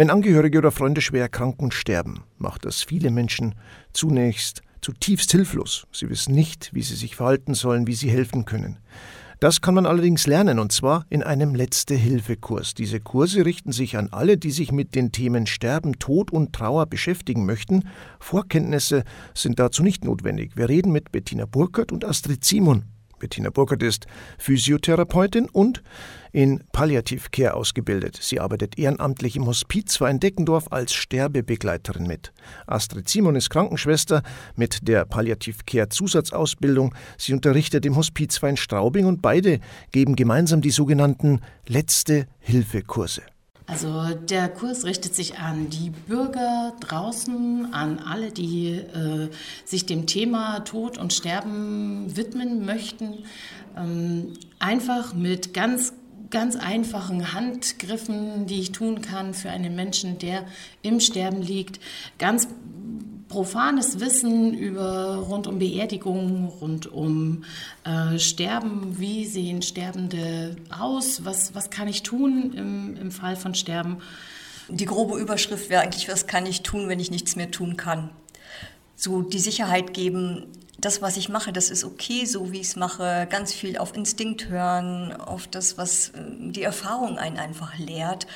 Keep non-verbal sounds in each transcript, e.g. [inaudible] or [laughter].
Wenn Angehörige oder Freunde schwer krank und sterben, macht das viele Menschen zunächst zutiefst hilflos. Sie wissen nicht, wie sie sich verhalten sollen, wie sie helfen können. Das kann man allerdings lernen, und zwar in einem Letzte-Hilfe-Kurs. Diese Kurse richten sich an alle, die sich mit den Themen Sterben, Tod und Trauer beschäftigen möchten. Vorkenntnisse sind dazu nicht notwendig. Wir reden mit Bettina Burkhardt und Astrid Simon. Bettina Burkhardt ist Physiotherapeutin und in Palliativcare ausgebildet. Sie arbeitet ehrenamtlich im Hospiz Weindeckendorf als Sterbebegleiterin mit. Astrid Simon ist Krankenschwester mit der Palliativcare Zusatzausbildung. Sie unterrichtet im Hospiz Straubing und beide geben gemeinsam die sogenannten Letzte Hilfe Kurse. Also der Kurs richtet sich an die Bürger draußen, an alle, die äh, sich dem Thema Tod und Sterben widmen möchten. Ähm, einfach mit ganz ganz einfachen Handgriffen, die ich tun kann für einen Menschen, der im Sterben liegt. Ganz profanes Wissen über rund um Beerdigungen, rund um äh, Sterben, wie sehen Sterbende aus, was, was kann ich tun im, im Fall von Sterben. Die grobe Überschrift wäre eigentlich, was kann ich tun, wenn ich nichts mehr tun kann. So die Sicherheit geben, das, was ich mache, das ist okay, so wie ich es mache. Ganz viel auf Instinkt hören, auf das, was äh, die Erfahrung einen einfach lehrt.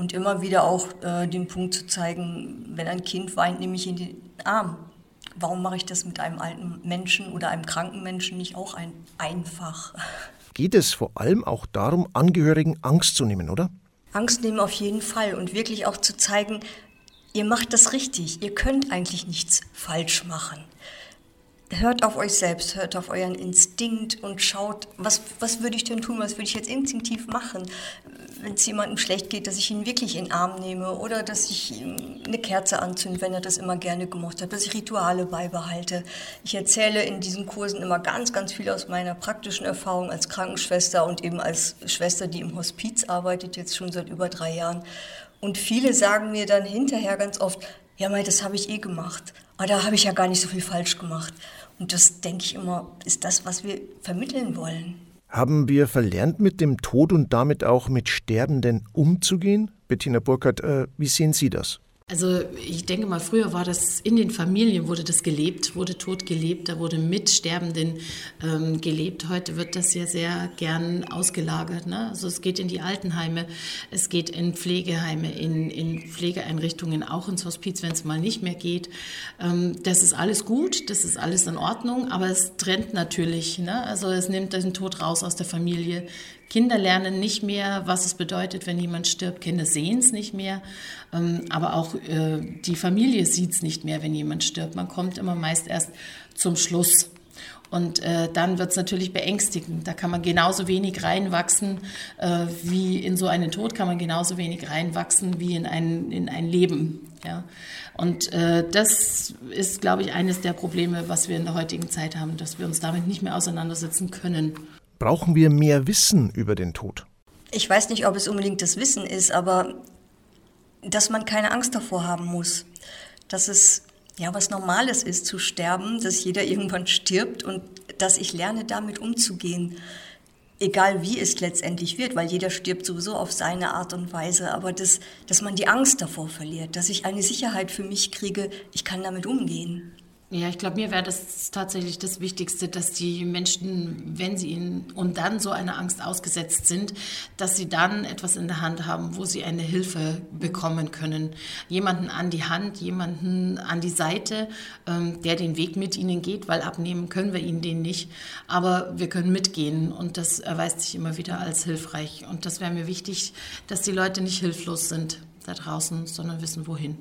Und immer wieder auch äh, den Punkt zu zeigen, wenn ein Kind weint, nehme ich in den Arm. Warum mache ich das mit einem alten Menschen oder einem kranken Menschen nicht auch ein, einfach? [laughs] Geht es vor allem auch darum, Angehörigen Angst zu nehmen, oder? Angst nehmen auf jeden Fall und wirklich auch zu zeigen, ihr macht das richtig, ihr könnt eigentlich nichts falsch machen hört auf euch selbst, hört auf euren Instinkt und schaut, was, was würde ich denn tun, was würde ich jetzt instinktiv machen, wenn es jemandem schlecht geht, dass ich ihn wirklich in den Arm nehme oder dass ich ihm eine Kerze anzünde, wenn er das immer gerne gemocht hat, dass ich Rituale beibehalte. Ich erzähle in diesen Kursen immer ganz, ganz viel aus meiner praktischen Erfahrung als Krankenschwester und eben als Schwester, die im Hospiz arbeitet, jetzt schon seit über drei Jahren. Und viele sagen mir dann hinterher ganz oft, ja, Mai, das habe ich eh gemacht. Aber da habe ich ja gar nicht so viel falsch gemacht. Und das, denke ich immer, ist das, was wir vermitteln wollen. Haben wir verlernt, mit dem Tod und damit auch mit Sterbenden umzugehen? Bettina Burkhardt, äh, wie sehen Sie das? Also ich denke mal, früher war das in den Familien, wurde das gelebt, wurde tot gelebt, da wurde mit Sterbenden ähm, gelebt. Heute wird das ja sehr gern ausgelagert. Ne? Also es geht in die Altenheime, es geht in Pflegeheime, in, in Pflegeeinrichtungen, auch ins Hospiz, wenn es mal nicht mehr geht. Ähm, das ist alles gut, das ist alles in Ordnung, aber es trennt natürlich. Ne? Also es nimmt den Tod raus aus der Familie. Kinder lernen nicht mehr, was es bedeutet, wenn jemand stirbt. Kinder sehen es nicht mehr. Ähm, aber auch äh, die Familie sieht es nicht mehr, wenn jemand stirbt. Man kommt immer meist erst zum Schluss. Und äh, dann wird es natürlich beängstigend. Da kann man genauso wenig reinwachsen äh, wie in so einen Tod, kann man genauso wenig reinwachsen wie in ein, in ein Leben. Ja? Und äh, das ist, glaube ich, eines der Probleme, was wir in der heutigen Zeit haben, dass wir uns damit nicht mehr auseinandersetzen können. Brauchen wir mehr Wissen über den Tod? Ich weiß nicht, ob es unbedingt das Wissen ist, aber dass man keine Angst davor haben muss. Dass es ja was Normales ist zu sterben, dass jeder irgendwann stirbt und dass ich lerne, damit umzugehen. Egal wie es letztendlich wird, weil jeder stirbt sowieso auf seine Art und Weise, aber das, dass man die Angst davor verliert, dass ich eine Sicherheit für mich kriege, ich kann damit umgehen. Ja, ich glaube, mir wäre das tatsächlich das Wichtigste, dass die Menschen, wenn sie ihnen und dann so einer Angst ausgesetzt sind, dass sie dann etwas in der Hand haben, wo sie eine Hilfe bekommen können. Jemanden an die Hand, jemanden an die Seite, ähm, der den Weg mit ihnen geht, weil abnehmen können wir ihnen den nicht. Aber wir können mitgehen und das erweist sich immer wieder als hilfreich. Und das wäre mir wichtig, dass die Leute nicht hilflos sind da draußen, sondern wissen, wohin.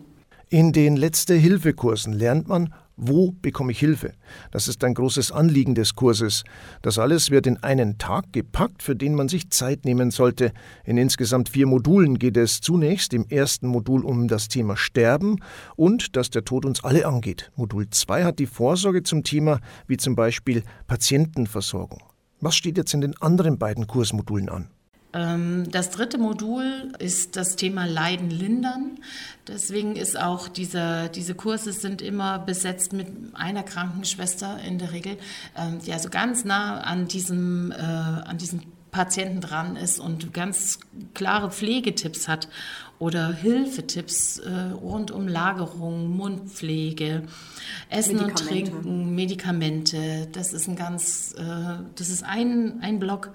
In den Letzte-Hilfe-Kursen lernt man, wo bekomme ich Hilfe? Das ist ein großes Anliegen des Kurses. Das alles wird in einen Tag gepackt, für den man sich Zeit nehmen sollte. In insgesamt vier Modulen geht es zunächst im ersten Modul um das Thema Sterben und dass der Tod uns alle angeht. Modul 2 hat die Vorsorge zum Thema wie zum Beispiel Patientenversorgung. Was steht jetzt in den anderen beiden Kursmodulen an? Ähm, das dritte Modul ist das Thema Leiden lindern. Deswegen ist auch diese, diese Kurse sind immer besetzt mit einer Krankenschwester in der Regel, ähm, die also ganz nah an diesem, äh, an diesem Patienten dran ist und ganz klare Pflegetipps hat oder Hilfetipps äh, rund um Lagerung, Mundpflege, Essen und Trinken, Medikamente. Das ist ein ganz, äh, das ist ein, ein Block.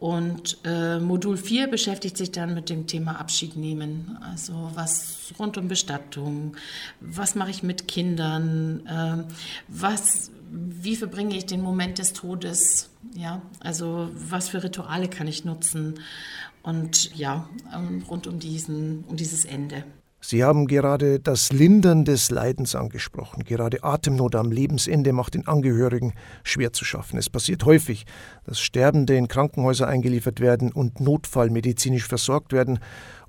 Und äh, Modul 4 beschäftigt sich dann mit dem Thema Abschied nehmen. Also was rund um Bestattung, was mache ich mit Kindern, äh, was, wie verbringe ich den Moment des Todes, ja, also was für Rituale kann ich nutzen und ja, ähm, rund um, diesen, um dieses Ende. Sie haben gerade das Lindern des Leidens angesprochen. Gerade Atemnot am Lebensende macht den Angehörigen schwer zu schaffen. Es passiert häufig, dass Sterbende in Krankenhäuser eingeliefert werden und notfallmedizinisch versorgt werden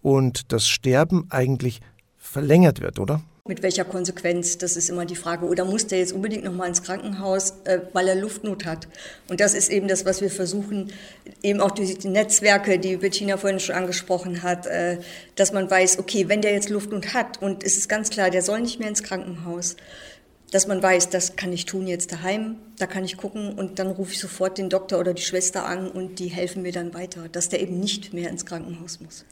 und das Sterben eigentlich verlängert wird, oder? Mit welcher Konsequenz, das ist immer die Frage. Oder muss der jetzt unbedingt noch mal ins Krankenhaus, äh, weil er Luftnot hat? Und das ist eben das, was wir versuchen, eben auch durch die Netzwerke, die Bettina vorhin schon angesprochen hat, äh, dass man weiß, okay, wenn der jetzt Luftnot hat und es ist ganz klar, der soll nicht mehr ins Krankenhaus, dass man weiß, das kann ich tun jetzt daheim, da kann ich gucken und dann rufe ich sofort den Doktor oder die Schwester an und die helfen mir dann weiter, dass der eben nicht mehr ins Krankenhaus muss.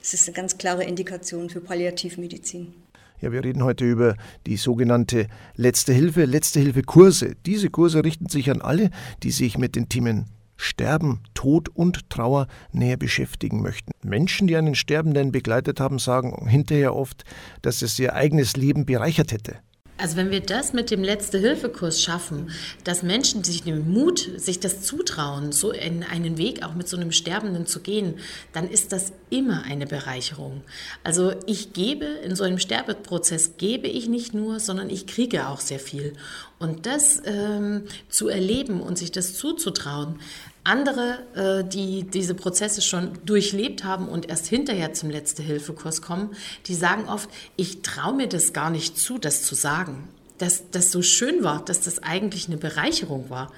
Das ist eine ganz klare Indikation für Palliativmedizin. Ja, wir reden heute über die sogenannte Letzte Hilfe, Letzte Hilfe Kurse. Diese Kurse richten sich an alle, die sich mit den Themen Sterben, Tod und Trauer näher beschäftigen möchten. Menschen, die einen Sterbenden begleitet haben, sagen hinterher oft, dass es ihr eigenes Leben bereichert hätte. Also wenn wir das mit dem Letzte-Hilfe-Kurs schaffen, dass Menschen sich den Mut, sich das zutrauen, so in einen Weg auch mit so einem Sterbenden zu gehen, dann ist das immer eine Bereicherung. Also ich gebe, in so einem Sterbeprozess gebe ich nicht nur, sondern ich kriege auch sehr viel. Und das ähm, zu erleben und sich das zuzutrauen, andere, äh, die diese Prozesse schon durchlebt haben und erst hinterher zum Letzte-Hilfe-Kurs kommen, die sagen oft, ich traue mir das gar nicht zu, das zu sagen dass das so schön war, dass das eigentlich eine Bereicherung war.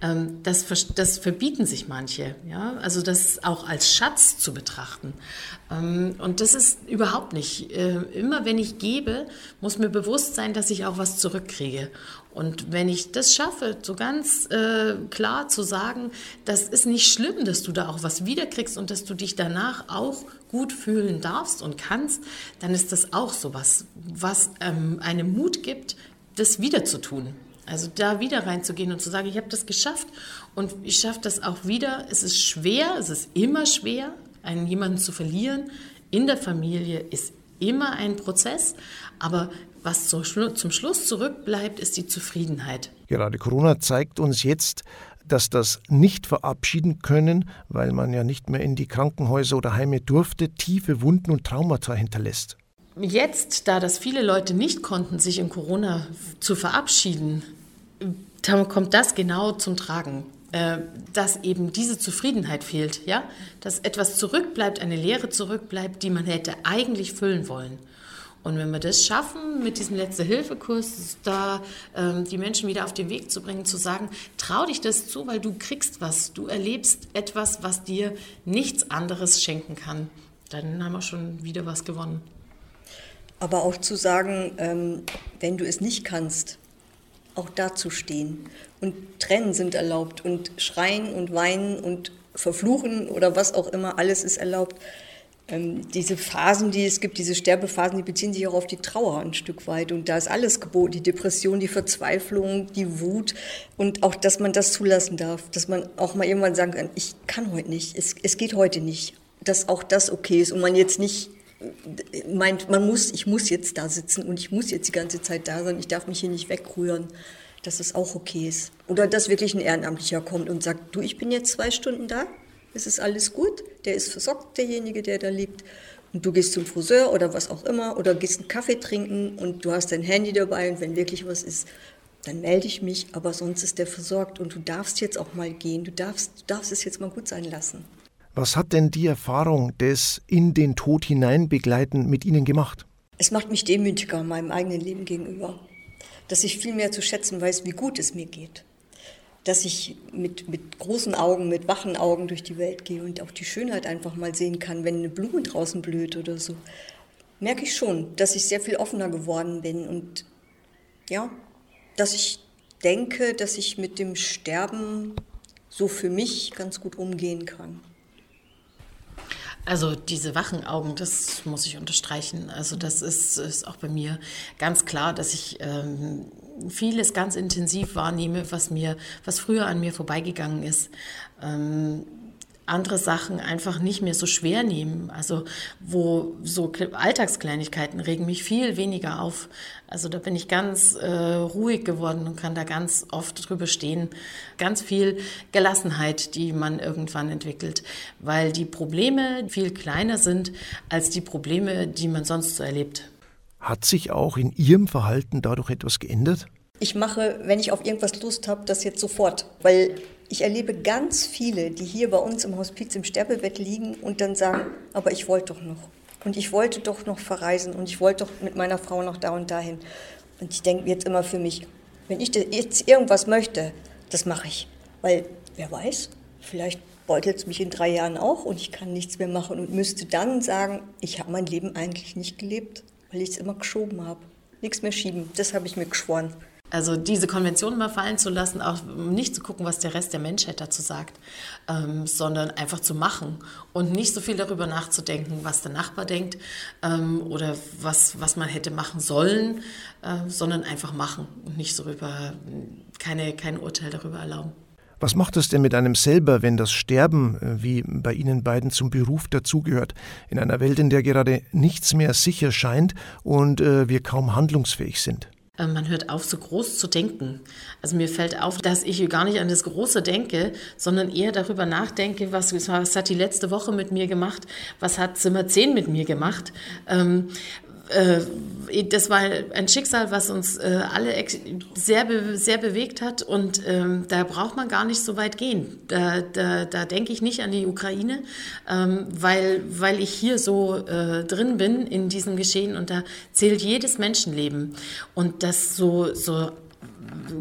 Ähm, das, das verbieten sich manche, ja, also das auch als Schatz zu betrachten. Ähm, und das ist überhaupt nicht. Äh, immer wenn ich gebe, muss mir bewusst sein, dass ich auch was zurückkriege. Und wenn ich das schaffe, so ganz äh, klar zu sagen, das ist nicht schlimm, dass du da auch was wiederkriegst und dass du dich danach auch gut fühlen darfst und kannst, dann ist das auch so was, was ähm, einem Mut gibt, das wieder zu tun. Also da wieder reinzugehen und zu sagen, ich habe das geschafft und ich schaffe das auch wieder. Es ist schwer, es ist immer schwer, einen jemanden zu verlieren. In der Familie ist immer ein Prozess, aber was zum Schluss zurückbleibt, ist die Zufriedenheit. Gerade Corona zeigt uns jetzt, dass das nicht verabschieden können, weil man ja nicht mehr in die Krankenhäuser oder Heime durfte, tiefe Wunden und Traumata hinterlässt. Jetzt, da das viele Leute nicht konnten, sich in Corona zu verabschieden, kommt das genau zum Tragen, äh, dass eben diese Zufriedenheit fehlt, ja, dass etwas zurückbleibt, eine Lehre zurückbleibt, die man hätte eigentlich füllen wollen. Und wenn wir das schaffen, mit diesem Letzte-Hilfe-Kurs, da ähm, die Menschen wieder auf den Weg zu bringen, zu sagen, trau dich das zu, weil du kriegst was, du erlebst etwas, was dir nichts anderes schenken kann, dann haben wir schon wieder was gewonnen. Aber auch zu sagen, ähm, wenn du es nicht kannst, auch da zu stehen. Und Trennen sind erlaubt und Schreien und Weinen und Verfluchen oder was auch immer, alles ist erlaubt. Ähm, diese Phasen, die es gibt, diese Sterbephasen, die beziehen sich auch auf die Trauer ein Stück weit. Und da ist alles geboten, die Depression, die Verzweiflung, die Wut. Und auch, dass man das zulassen darf, dass man auch mal irgendwann sagen kann, ich kann heute nicht, es, es geht heute nicht, dass auch das okay ist und man jetzt nicht meint, man muss, ich muss jetzt da sitzen und ich muss jetzt die ganze Zeit da sein, ich darf mich hier nicht wegrühren, dass es auch okay ist. Oder dass wirklich ein Ehrenamtlicher kommt und sagt, du, ich bin jetzt zwei Stunden da, es ist alles gut, der ist versorgt, derjenige, der da liegt. Und du gehst zum Friseur oder was auch immer oder gehst einen Kaffee trinken und du hast dein Handy dabei und wenn wirklich was ist, dann melde ich mich, aber sonst ist der versorgt und du darfst jetzt auch mal gehen, du darfst, du darfst es jetzt mal gut sein lassen. Was hat denn die Erfahrung des in den Tod hineinbegleiten mit Ihnen gemacht? Es macht mich demütiger meinem eigenen Leben gegenüber, dass ich viel mehr zu schätzen weiß, wie gut es mir geht, dass ich mit, mit großen Augen, mit wachen Augen durch die Welt gehe und auch die Schönheit einfach mal sehen kann, wenn eine Blume draußen blüht oder so. Merke ich schon, dass ich sehr viel offener geworden bin und ja, dass ich denke, dass ich mit dem Sterben so für mich ganz gut umgehen kann. Also diese wachen Augen, das muss ich unterstreichen. Also das ist, ist auch bei mir ganz klar, dass ich ähm, vieles ganz intensiv wahrnehme, was mir, was früher an mir vorbeigegangen ist. Ähm, andere Sachen einfach nicht mehr so schwer nehmen. Also wo so Alltagskleinigkeiten regen mich viel weniger auf. Also da bin ich ganz äh, ruhig geworden und kann da ganz oft drüber stehen. Ganz viel Gelassenheit, die man irgendwann entwickelt, weil die Probleme viel kleiner sind als die Probleme, die man sonst so erlebt. Hat sich auch in Ihrem Verhalten dadurch etwas geändert? Ich mache, wenn ich auf irgendwas Lust habe, das jetzt sofort, weil ich erlebe ganz viele, die hier bei uns im Hospiz im Sterbebett liegen und dann sagen, aber ich wollte doch noch. Und ich wollte doch noch verreisen und ich wollte doch mit meiner Frau noch da und dahin. Und ich denke jetzt immer für mich, wenn ich jetzt irgendwas möchte, das mache ich. Weil, wer weiß, vielleicht beutelt es mich in drei Jahren auch und ich kann nichts mehr machen und müsste dann sagen, ich habe mein Leben eigentlich nicht gelebt, weil ich es immer geschoben habe. Nichts mehr schieben, das habe ich mir geschworen. Also diese Konvention mal fallen zu lassen, auch nicht zu gucken, was der Rest der Menschheit dazu sagt, ähm, sondern einfach zu machen und nicht so viel darüber nachzudenken, was der Nachbar denkt ähm, oder was, was man hätte machen sollen, äh, sondern einfach machen und nicht so über keine, kein Urteil darüber erlauben. Was macht es denn mit einem selber, wenn das Sterben, äh, wie bei Ihnen beiden, zum Beruf dazugehört, in einer Welt, in der gerade nichts mehr sicher scheint und äh, wir kaum handlungsfähig sind? Äh, man hört auf, so groß zu denken. Also mir fällt auf, dass ich gar nicht an das Große denke, sondern eher darüber nachdenke, was, was hat die letzte Woche mit mir gemacht, was hat Zimmer 10 mit mir gemacht, ähm, äh, das war ein Schicksal, was uns äh, alle sehr, sehr bewegt hat und ähm, da braucht man gar nicht so weit gehen. Da, da, da denke ich nicht an die Ukraine, ähm, weil, weil ich hier so äh, drin bin in diesem Geschehen und da zählt jedes Menschenleben und das so, so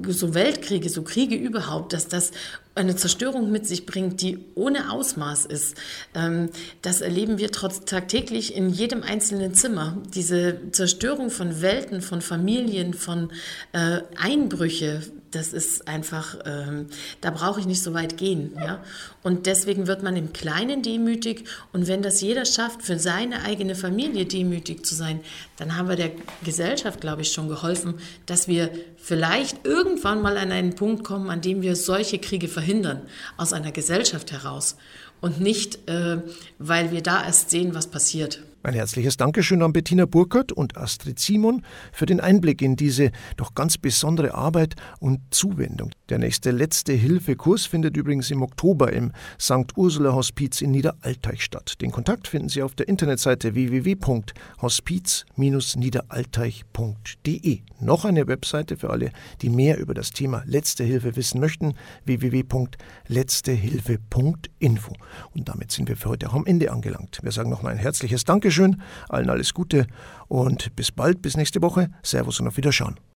so Weltkriege, so Kriege überhaupt, dass das eine Zerstörung mit sich bringt, die ohne Ausmaß ist. Ähm, das erleben wir trotz tagtäglich in jedem einzelnen Zimmer. Diese Zerstörung von Welten, von Familien, von äh, Einbrüche, das ist einfach, ähm, da brauche ich nicht so weit gehen. Ja? Und deswegen wird man im Kleinen demütig. Und wenn das jeder schafft, für seine eigene Familie demütig zu sein, dann haben wir der Gesellschaft, glaube ich, schon geholfen, dass wir vielleicht irgendwann mal an einen Punkt kommen, an dem wir solche Kriege verhindern, aus einer Gesellschaft heraus. Und nicht, äh, weil wir da erst sehen, was passiert. Ein herzliches Dankeschön an Bettina Burkhardt und Astrid Simon für den Einblick in diese doch ganz besondere Arbeit und Zuwendung. Der nächste letzte Hilfe-Kurs findet übrigens im Oktober im St. Ursula Hospiz in Niederalteich statt. Den Kontakt finden Sie auf der Internetseite www.hospiz-niederalteich.de. Noch eine Webseite für alle, die mehr über das Thema Letzte Hilfe wissen möchten, www.letztehilfe.info. Und damit sind wir für heute auch am Ende angelangt. Wir sagen nochmal ein herzliches Dankeschön Dankeschön, allen alles Gute und bis bald, bis nächste Woche. Servus und auf Wiederschauen.